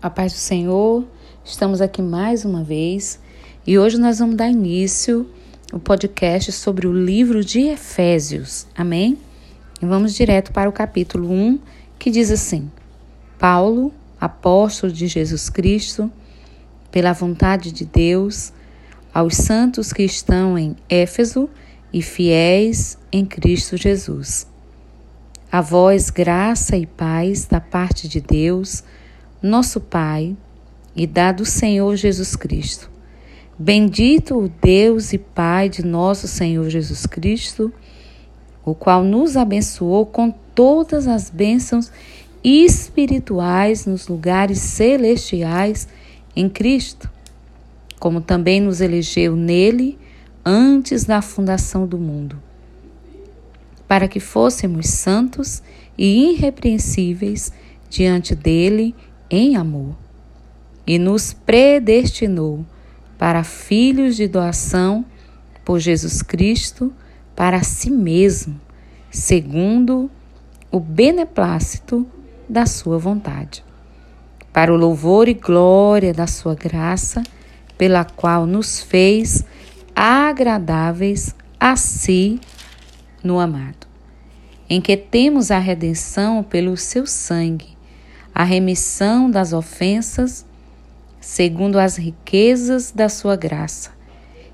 A paz do Senhor, estamos aqui mais uma vez e hoje nós vamos dar início ao podcast sobre o livro de Efésios. Amém? E vamos direto para o capítulo 1, que diz assim: Paulo, apóstolo de Jesus Cristo, pela vontade de Deus, aos santos que estão em Éfeso e fiéis em Cristo Jesus. A vós graça e paz da parte de Deus, nosso Pai e da do Senhor Jesus Cristo. Bendito o Deus e Pai de nosso Senhor Jesus Cristo, o qual nos abençoou com todas as bênçãos espirituais nos lugares celestiais em Cristo, como também nos elegeu nele antes da fundação do mundo, para que fôssemos santos e irrepreensíveis diante dele em amor e nos predestinou para filhos de doação por Jesus Cristo para si mesmo, segundo o beneplácito da sua vontade, para o louvor e glória da sua graça, pela qual nos fez agradáveis a si no amado, em que temos a redenção pelo seu sangue a remissão das ofensas, segundo as riquezas da sua graça,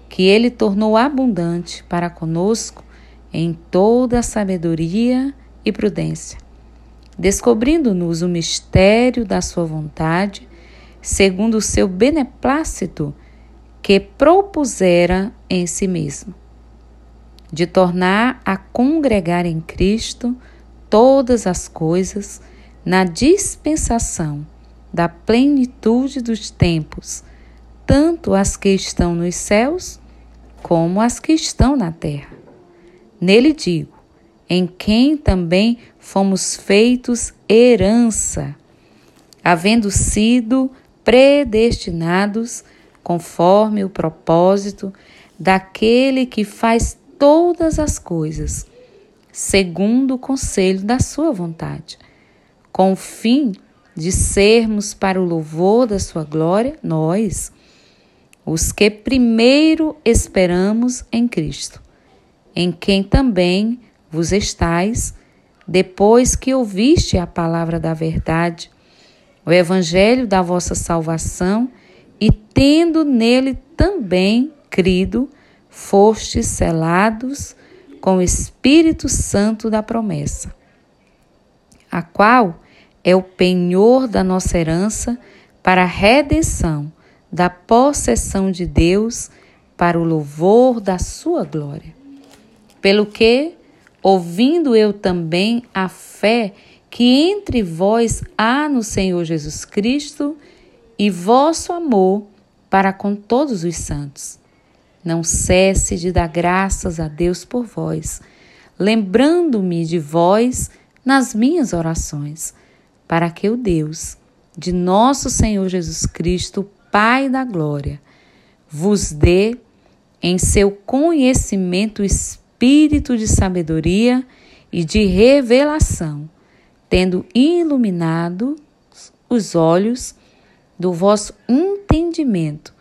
que ele tornou abundante para conosco em toda a sabedoria e prudência, descobrindo-nos o mistério da sua vontade, segundo o seu beneplácito que propusera em si mesmo, de tornar a congregar em Cristo todas as coisas, na dispensação da plenitude dos tempos, tanto as que estão nos céus como as que estão na terra. Nele digo, em quem também fomos feitos herança, havendo sido predestinados conforme o propósito daquele que faz todas as coisas, segundo o conselho da sua vontade com o fim de sermos para o louvor da sua glória, nós, os que primeiro esperamos em Cristo, em quem também vos estais, depois que ouviste a palavra da verdade, o evangelho da vossa salvação, e tendo nele também crido, fostes selados com o Espírito Santo da promessa, a qual é o penhor da nossa herança para a redenção da possessão de Deus para o louvor da sua glória. Pelo que, ouvindo eu também a fé que entre vós há no Senhor Jesus Cristo e vosso amor para com todos os santos. Não cesse de dar graças a Deus por vós, lembrando-me de vós nas minhas orações para que o Deus de nosso Senhor Jesus Cristo, Pai da glória, vos dê em seu conhecimento espírito de sabedoria e de revelação, tendo iluminado os olhos do vosso entendimento,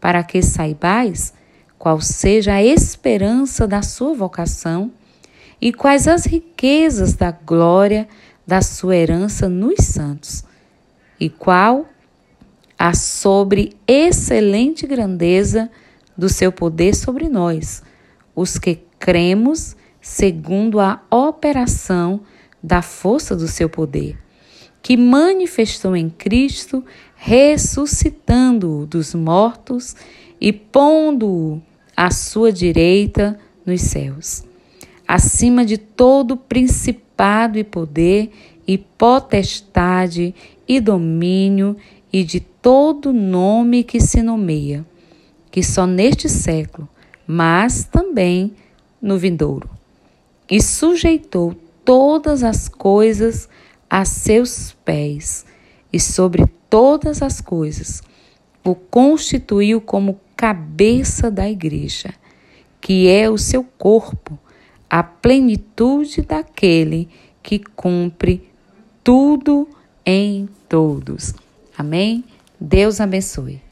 para que saibais qual seja a esperança da sua vocação e quais as riquezas da glória da sua herança nos santos, e qual a sobre excelente grandeza do seu poder sobre nós, os que cremos segundo a operação da força do seu poder, que manifestou em Cristo, ressuscitando-o dos mortos e pondo-o à sua direita nos céus, acima de todo principado principado e poder e potestade e domínio e de todo nome que se nomeia, que só neste século, mas também no vindouro. E sujeitou todas as coisas a seus pés, e sobre todas as coisas o constituiu como cabeça da igreja, que é o seu corpo a plenitude daquele que cumpre tudo em todos. Amém? Deus abençoe.